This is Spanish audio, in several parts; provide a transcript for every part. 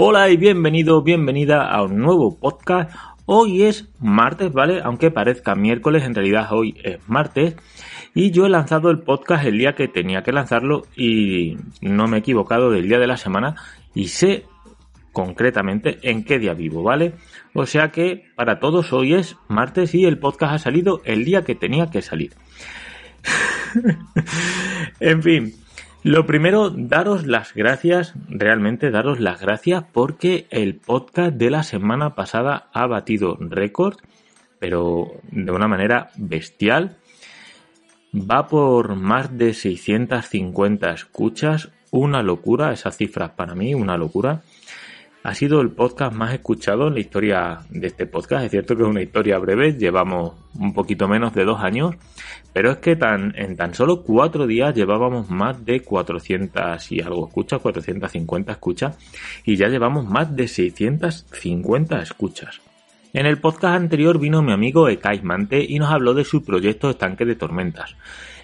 Hola y bienvenido, bienvenida a un nuevo podcast. Hoy es martes, ¿vale? Aunque parezca miércoles, en realidad hoy es martes. Y yo he lanzado el podcast el día que tenía que lanzarlo y no me he equivocado del día de la semana y sé concretamente en qué día vivo, ¿vale? O sea que para todos hoy es martes y el podcast ha salido el día que tenía que salir. en fin, lo primero, daros las gracias, realmente daros las gracias porque el podcast de la semana pasada ha batido récord, pero de una manera bestial. Va por más de 650 escuchas, una locura, esa cifra para mí, una locura. Ha sido el podcast más escuchado en la historia de este podcast. Es cierto que es una historia breve, llevamos un poquito menos de dos años, pero es que tan, en tan solo cuatro días llevábamos más de 400 y algo escuchas, 450 escuchas, y ya llevamos más de 650 escuchas. En el podcast anterior vino mi amigo Ekais Mante y nos habló de su proyecto Estanque de Tormentas.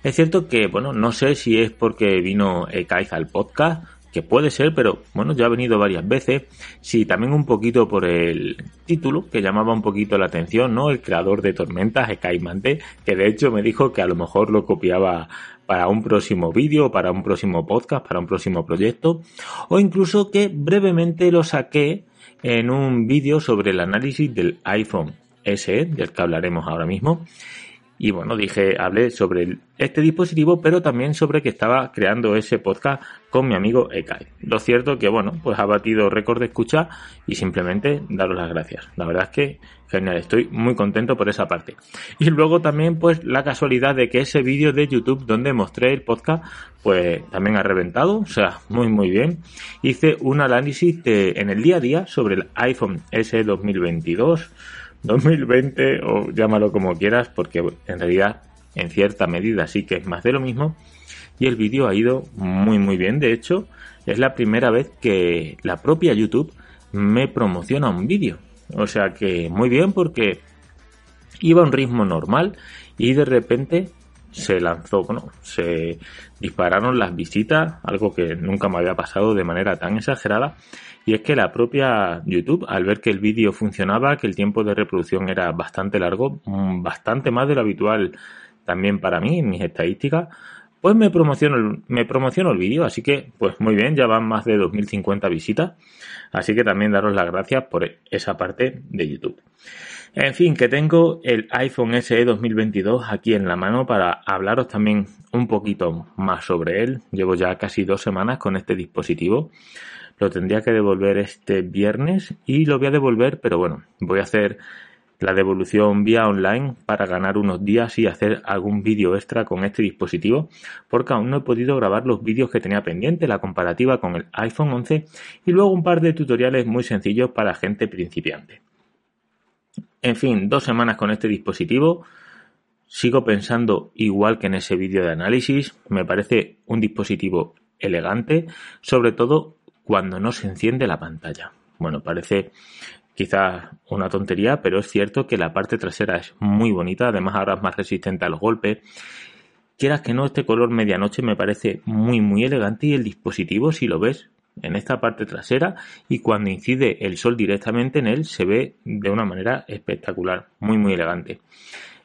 Es cierto que, bueno, no sé si es porque vino Ekais al podcast que puede ser, pero bueno, ya ha venido varias veces. Sí, también un poquito por el título, que llamaba un poquito la atención, ¿no? El creador de Tormentas, Mante, que de hecho me dijo que a lo mejor lo copiaba para un próximo vídeo, para un próximo podcast, para un próximo proyecto, o incluso que brevemente lo saqué en un vídeo sobre el análisis del iPhone SE, del que hablaremos ahora mismo, y bueno, dije, hablé sobre este dispositivo, pero también sobre que estaba creando ese podcast con mi amigo Ekai. Lo cierto que, bueno, pues ha batido récord de escucha y simplemente daros las gracias. La verdad es que genial, estoy muy contento por esa parte. Y luego también, pues, la casualidad de que ese vídeo de YouTube donde mostré el podcast, pues también ha reventado, o sea, muy, muy bien. Hice un análisis de, en el día a día sobre el iPhone S 2022 2020 o llámalo como quieras porque en realidad en cierta medida sí que es más de lo mismo. Y el vídeo ha ido muy muy bien. De hecho es la primera vez que la propia YouTube me promociona un vídeo. O sea que muy bien porque iba a un ritmo normal y de repente se lanzó, bueno, se dispararon las visitas, algo que nunca me había pasado de manera tan exagerada, y es que la propia YouTube, al ver que el vídeo funcionaba, que el tiempo de reproducción era bastante largo, mm, bastante más de lo habitual también para mí, en mis estadísticas, pues me promociono, me promociono el vídeo, así que pues muy bien, ya van más de 2050 visitas, así que también daros las gracias por esa parte de YouTube. En fin, que tengo el iPhone SE 2022 aquí en la mano para hablaros también un poquito más sobre él. Llevo ya casi dos semanas con este dispositivo. Lo tendría que devolver este viernes y lo voy a devolver, pero bueno, voy a hacer la devolución vía online para ganar unos días y hacer algún vídeo extra con este dispositivo porque aún no he podido grabar los vídeos que tenía pendiente, la comparativa con el iPhone 11 y luego un par de tutoriales muy sencillos para gente principiante. En fin, dos semanas con este dispositivo. Sigo pensando igual que en ese vídeo de análisis. Me parece un dispositivo elegante, sobre todo cuando no se enciende la pantalla. Bueno, parece quizás una tontería, pero es cierto que la parte trasera es muy bonita, además ahora es más resistente al golpe. Quieras que no, este color medianoche me parece muy muy elegante y el dispositivo, si lo ves en esta parte trasera y cuando incide el sol directamente en él se ve de una manera espectacular, muy muy elegante.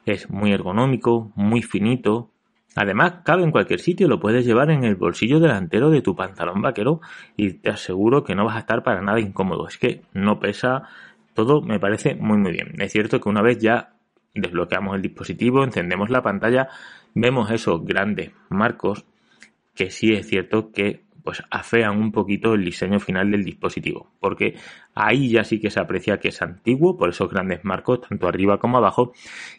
Es muy ergonómico, muy finito, Además, cabe en cualquier sitio, lo puedes llevar en el bolsillo delantero de tu pantalón vaquero y te aseguro que no vas a estar para nada incómodo. Es que no pesa, todo me parece muy muy bien. Es cierto que una vez ya desbloqueamos el dispositivo, encendemos la pantalla, vemos esos grandes marcos que sí es cierto que pues afean un poquito el diseño final del dispositivo, porque ahí ya sí que se aprecia que es antiguo por esos grandes marcos tanto arriba como abajo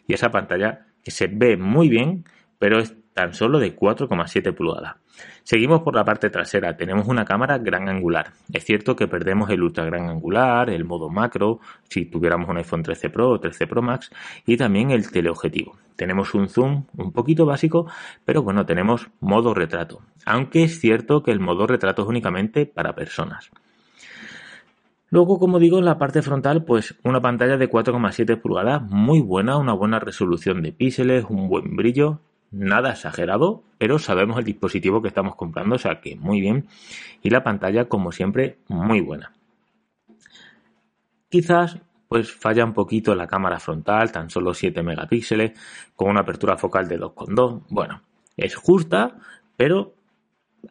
y esa pantalla que se ve muy bien pero es tan solo de 4,7 pulgadas. Seguimos por la parte trasera, tenemos una cámara gran angular. Es cierto que perdemos el ultra gran angular, el modo macro, si tuviéramos un iPhone 13 Pro o 13 Pro Max, y también el teleobjetivo. Tenemos un zoom un poquito básico, pero bueno, tenemos modo retrato. Aunque es cierto que el modo retrato es únicamente para personas. Luego, como digo, en la parte frontal, pues una pantalla de 4,7 pulgadas, muy buena, una buena resolución de píxeles, un buen brillo, nada exagerado, pero sabemos el dispositivo que estamos comprando, o sea que muy bien. Y la pantalla, como siempre, muy buena. Quizás pues falla un poquito la cámara frontal, tan solo 7 megapíxeles, con una apertura focal de 2,2. Bueno, es justa, pero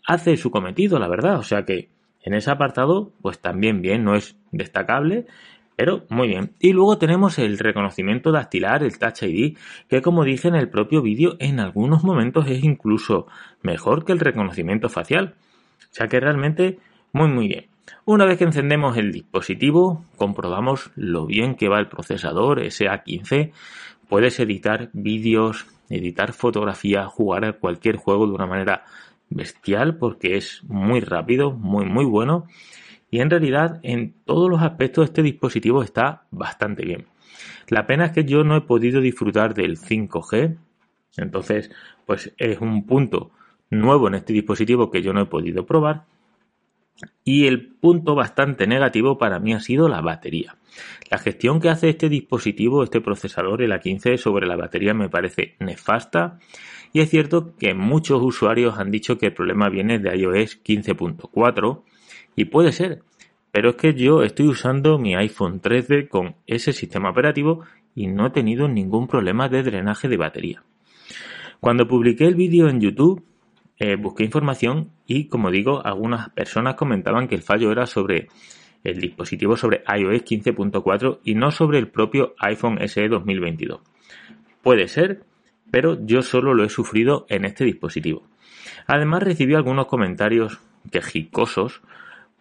hace su cometido, la verdad. O sea que en ese apartado, pues también bien, no es destacable, muy bien. Y luego tenemos el reconocimiento dactilar, el Touch ID, que como dije en el propio vídeo, en algunos momentos es incluso mejor que el reconocimiento facial. O sea que realmente muy muy bien. Una vez que encendemos el dispositivo, comprobamos lo bien que va el procesador SA15. Puedes editar vídeos, editar fotografías, jugar a cualquier juego de una manera bestial porque es muy rápido, muy muy bueno y en realidad en todos los aspectos este dispositivo está bastante bien. La pena es que yo no he podido disfrutar del 5G, entonces pues es un punto nuevo en este dispositivo que yo no he podido probar. Y el punto bastante negativo para mí ha sido la batería. La gestión que hace este dispositivo, este procesador, el A15, sobre la batería me parece nefasta. Y es cierto que muchos usuarios han dicho que el problema viene de iOS 15.4 y puede ser, pero es que yo estoy usando mi iPhone 13 con ese sistema operativo y no he tenido ningún problema de drenaje de batería. Cuando publiqué el vídeo en YouTube, eh, busqué información y, como digo, algunas personas comentaban que el fallo era sobre el dispositivo sobre iOS 15.4 y no sobre el propio iPhone SE 2022. Puede ser, pero yo solo lo he sufrido en este dispositivo. Además recibí algunos comentarios quejicosos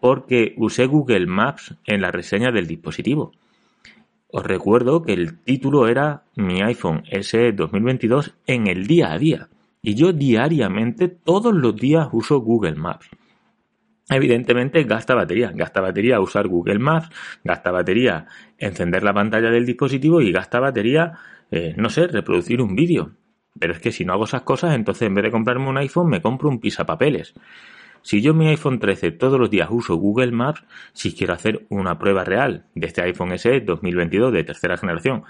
porque usé Google Maps en la reseña del dispositivo. Os recuerdo que el título era mi iPhone SE 2022 en el día a día. Y yo diariamente, todos los días uso Google Maps. Evidentemente gasta batería, gasta batería usar Google Maps, gasta batería encender la pantalla del dispositivo y gasta batería, eh, no sé, reproducir un vídeo. Pero es que si no hago esas cosas, entonces en vez de comprarme un iPhone me compro un pisapapeles. Si yo mi iPhone 13 todos los días uso Google Maps, si quiero hacer una prueba real de este iPhone SE 2022 de tercera generación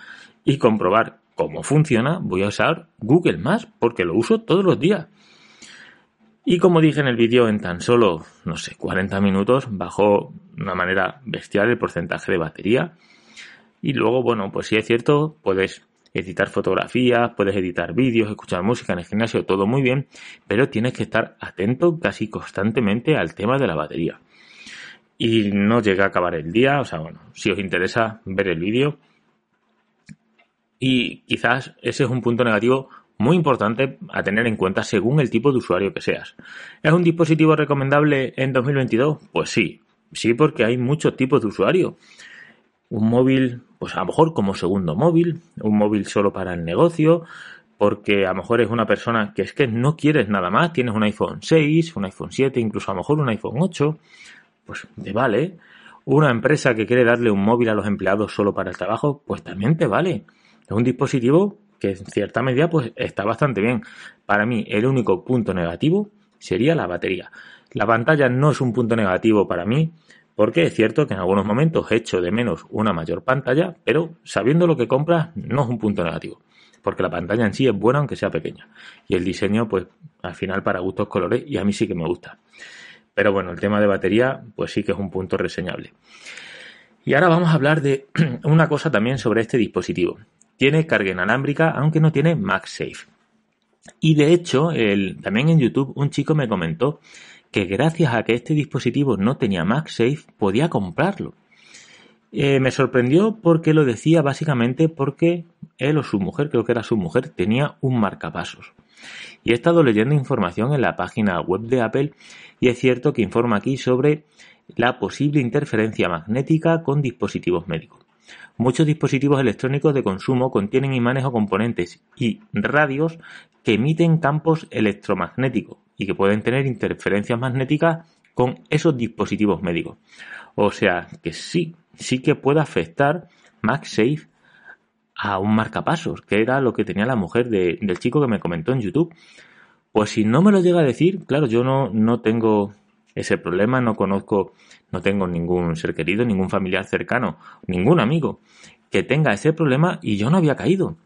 y comprobar cómo funciona, voy a usar Google Maps porque lo uso todos los días. Y como dije en el vídeo, en tan solo, no sé, 40 minutos bajó de una manera bestial el porcentaje de batería. Y luego, bueno, pues si es cierto, puedes editar fotografías, puedes editar vídeos, escuchar música en el gimnasio, todo muy bien, pero tienes que estar atento casi constantemente al tema de la batería. Y no llega a acabar el día, o sea, bueno, si os interesa ver el vídeo. Y quizás ese es un punto negativo muy importante a tener en cuenta según el tipo de usuario que seas. ¿Es un dispositivo recomendable en 2022? Pues sí, sí porque hay muchos tipos de usuario un móvil, pues a lo mejor como segundo móvil, un móvil solo para el negocio, porque a lo mejor es una persona que es que no quieres nada más, tienes un iPhone 6, un iPhone 7, incluso a lo mejor un iPhone 8, pues te vale. Una empresa que quiere darle un móvil a los empleados solo para el trabajo, pues también te vale. Es un dispositivo que en cierta medida pues está bastante bien. Para mí el único punto negativo sería la batería. La pantalla no es un punto negativo para mí, porque es cierto que en algunos momentos echo de menos una mayor pantalla, pero sabiendo lo que compras no es un punto negativo, porque la pantalla en sí es buena aunque sea pequeña. Y el diseño, pues al final para gustos colores, y a mí sí que me gusta. Pero bueno, el tema de batería, pues sí que es un punto reseñable. Y ahora vamos a hablar de una cosa también sobre este dispositivo. Tiene carga inalámbrica, aunque no tiene MagSafe. Y de hecho, el, también en YouTube un chico me comentó que gracias a que este dispositivo no tenía MagSafe podía comprarlo. Eh, me sorprendió porque lo decía básicamente porque él o su mujer, creo que era su mujer, tenía un marcapasos. Y he estado leyendo información en la página web de Apple y es cierto que informa aquí sobre la posible interferencia magnética con dispositivos médicos. Muchos dispositivos electrónicos de consumo contienen imanes o componentes y radios que emiten campos electromagnéticos y que pueden tener interferencias magnéticas con esos dispositivos médicos. O sea que sí, sí que puede afectar MagSafe a un marcapasos, que era lo que tenía la mujer del chico que me comentó en YouTube. Pues si no me lo llega a decir, claro, yo no, no tengo ese problema, no conozco, no tengo ningún ser querido, ningún familiar cercano, ningún amigo que tenga ese problema y yo no había caído.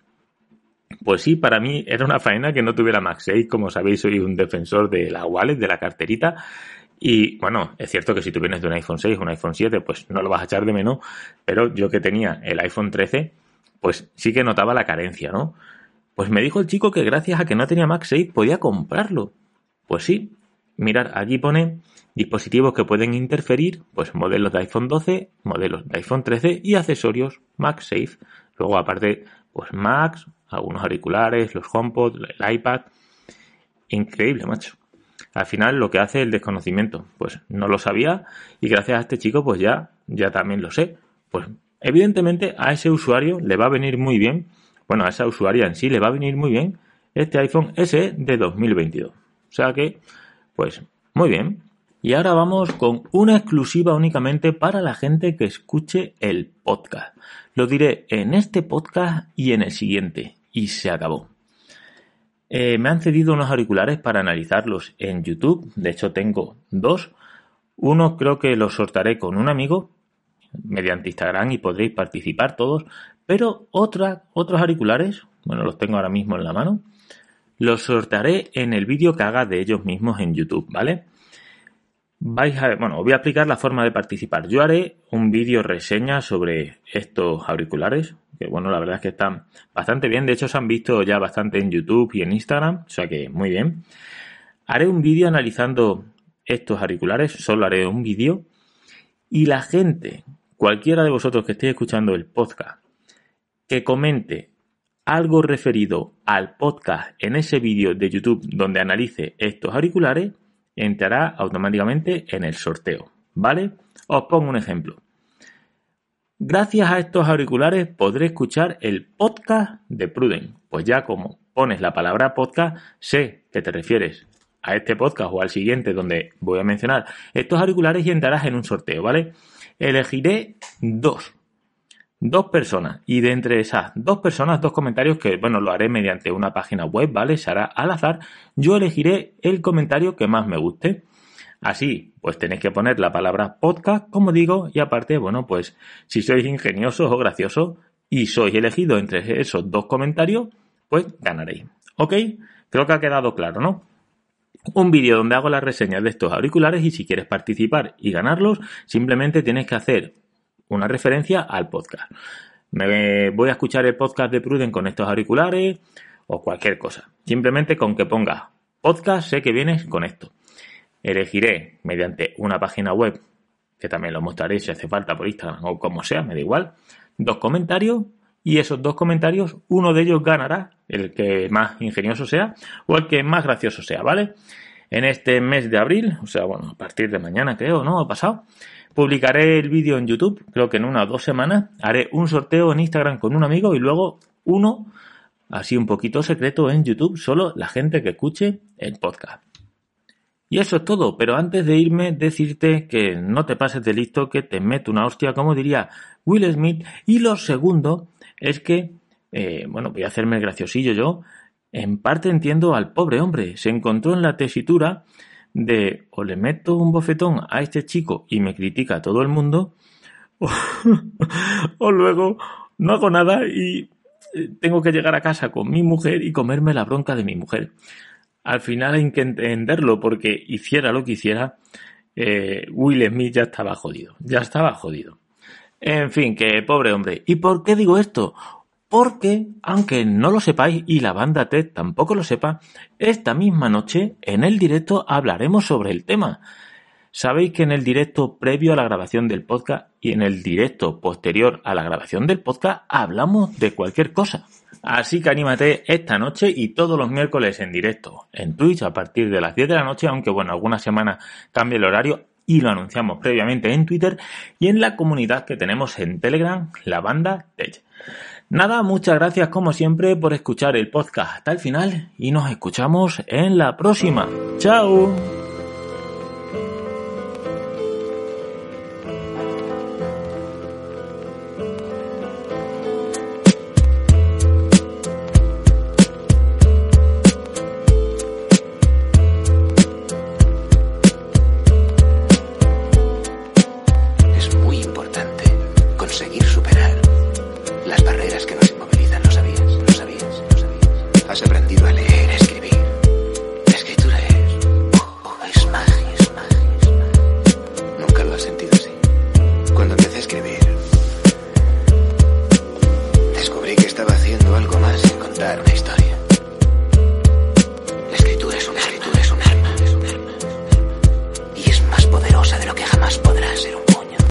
Pues sí, para mí era una faena que no tuviera MagSafe, como sabéis, soy un defensor de la wallet, de la carterita, y bueno, es cierto que si tú vienes de un iPhone 6 o un iPhone 7, pues no lo vas a echar de menos, pero yo que tenía el iPhone 13, pues sí que notaba la carencia, ¿no? Pues me dijo el chico que gracias a que no tenía MagSafe podía comprarlo. Pues sí, mirar, allí pone dispositivos que pueden interferir, pues modelos de iPhone 12, modelos de iPhone 13 y accesorios MagSafe. Luego aparte, pues Macs, algunos auriculares, los HomePod, el iPad. Increíble, macho. Al final lo que hace el desconocimiento, pues no lo sabía y gracias a este chico pues ya, ya también lo sé. Pues evidentemente a ese usuario le va a venir muy bien, bueno, a esa usuaria en sí le va a venir muy bien este iPhone SE de 2022. O sea que, pues muy bien. Y ahora vamos con una exclusiva únicamente para la gente que escuche el podcast. Lo diré en este podcast y en el siguiente. Y se acabó. Eh, me han cedido unos auriculares para analizarlos en YouTube. De hecho, tengo dos. Uno creo que los sortaré con un amigo mediante Instagram y podréis participar todos. Pero otra, otros auriculares, bueno, los tengo ahora mismo en la mano, los sortaré en el vídeo que haga de ellos mismos en YouTube, ¿vale? Vais bueno, os voy a explicar la forma de participar. Yo haré un vídeo reseña sobre estos auriculares, que bueno, la verdad es que están bastante bien. De hecho, se han visto ya bastante en YouTube y en Instagram, o sea que muy bien. Haré un vídeo analizando estos auriculares, solo haré un vídeo. Y la gente, cualquiera de vosotros que estéis escuchando el podcast, que comente algo referido al podcast en ese vídeo de YouTube donde analice estos auriculares, entrará automáticamente en el sorteo. ¿Vale? Os pongo un ejemplo. Gracias a estos auriculares podré escuchar el podcast de Pruden. Pues ya como pones la palabra podcast, sé que te refieres a este podcast o al siguiente donde voy a mencionar estos auriculares y entrarás en un sorteo, ¿vale? Elegiré dos. Dos personas. Y de entre esas dos personas, dos comentarios que, bueno, lo haré mediante una página web, ¿vale? Se hará al azar. Yo elegiré el comentario que más me guste. Así, pues tenéis que poner la palabra podcast, como digo, y aparte, bueno, pues si sois ingeniosos o graciosos y sois elegidos entre esos dos comentarios, pues ganaréis. ¿Ok? Creo que ha quedado claro, ¿no? Un vídeo donde hago las reseñas de estos auriculares y si quieres participar y ganarlos, simplemente tienes que hacer una referencia al podcast. Me voy a escuchar el podcast de Pruden con estos auriculares o cualquier cosa. Simplemente con que pongas podcast sé que vienes con esto. Elegiré mediante una página web, que también lo mostraré si hace falta por Instagram o como sea, me da igual, dos comentarios y esos dos comentarios, uno de ellos ganará, el que más ingenioso sea o el que más gracioso sea, ¿vale? En este mes de abril, o sea, bueno, a partir de mañana creo, ¿no? Ha pasado. Publicaré el vídeo en YouTube, creo que en una o dos semanas. Haré un sorteo en Instagram con un amigo y luego uno, así un poquito secreto en YouTube, solo la gente que escuche el podcast. Y eso es todo, pero antes de irme decirte que no te pases de listo, que te meto una hostia, como diría Will Smith. Y lo segundo es que, eh, bueno, voy a hacerme el graciosillo yo. En parte entiendo al pobre hombre. Se encontró en la tesitura de o le meto un bofetón a este chico y me critica a todo el mundo, o, o luego no hago nada y eh, tengo que llegar a casa con mi mujer y comerme la bronca de mi mujer al final hay que entenderlo porque hiciera lo que hiciera, eh, Will Smith ya estaba jodido, ya estaba jodido. En fin, que pobre hombre. ¿Y por qué digo esto? Porque, aunque no lo sepáis y la banda TED tampoco lo sepa, esta misma noche en el directo hablaremos sobre el tema. Sabéis que en el directo previo a la grabación del podcast y en el directo posterior a la grabación del podcast hablamos de cualquier cosa. Así que anímate esta noche y todos los miércoles en directo en Twitch a partir de las 10 de la noche, aunque bueno, algunas semanas cambie el horario. y lo anunciamos previamente en Twitter y en la comunidad que tenemos en Telegram, la banda Tech. Nada, muchas gracias como siempre por escuchar el podcast hasta el final y nos escuchamos en la próxima. ¡Chao! Es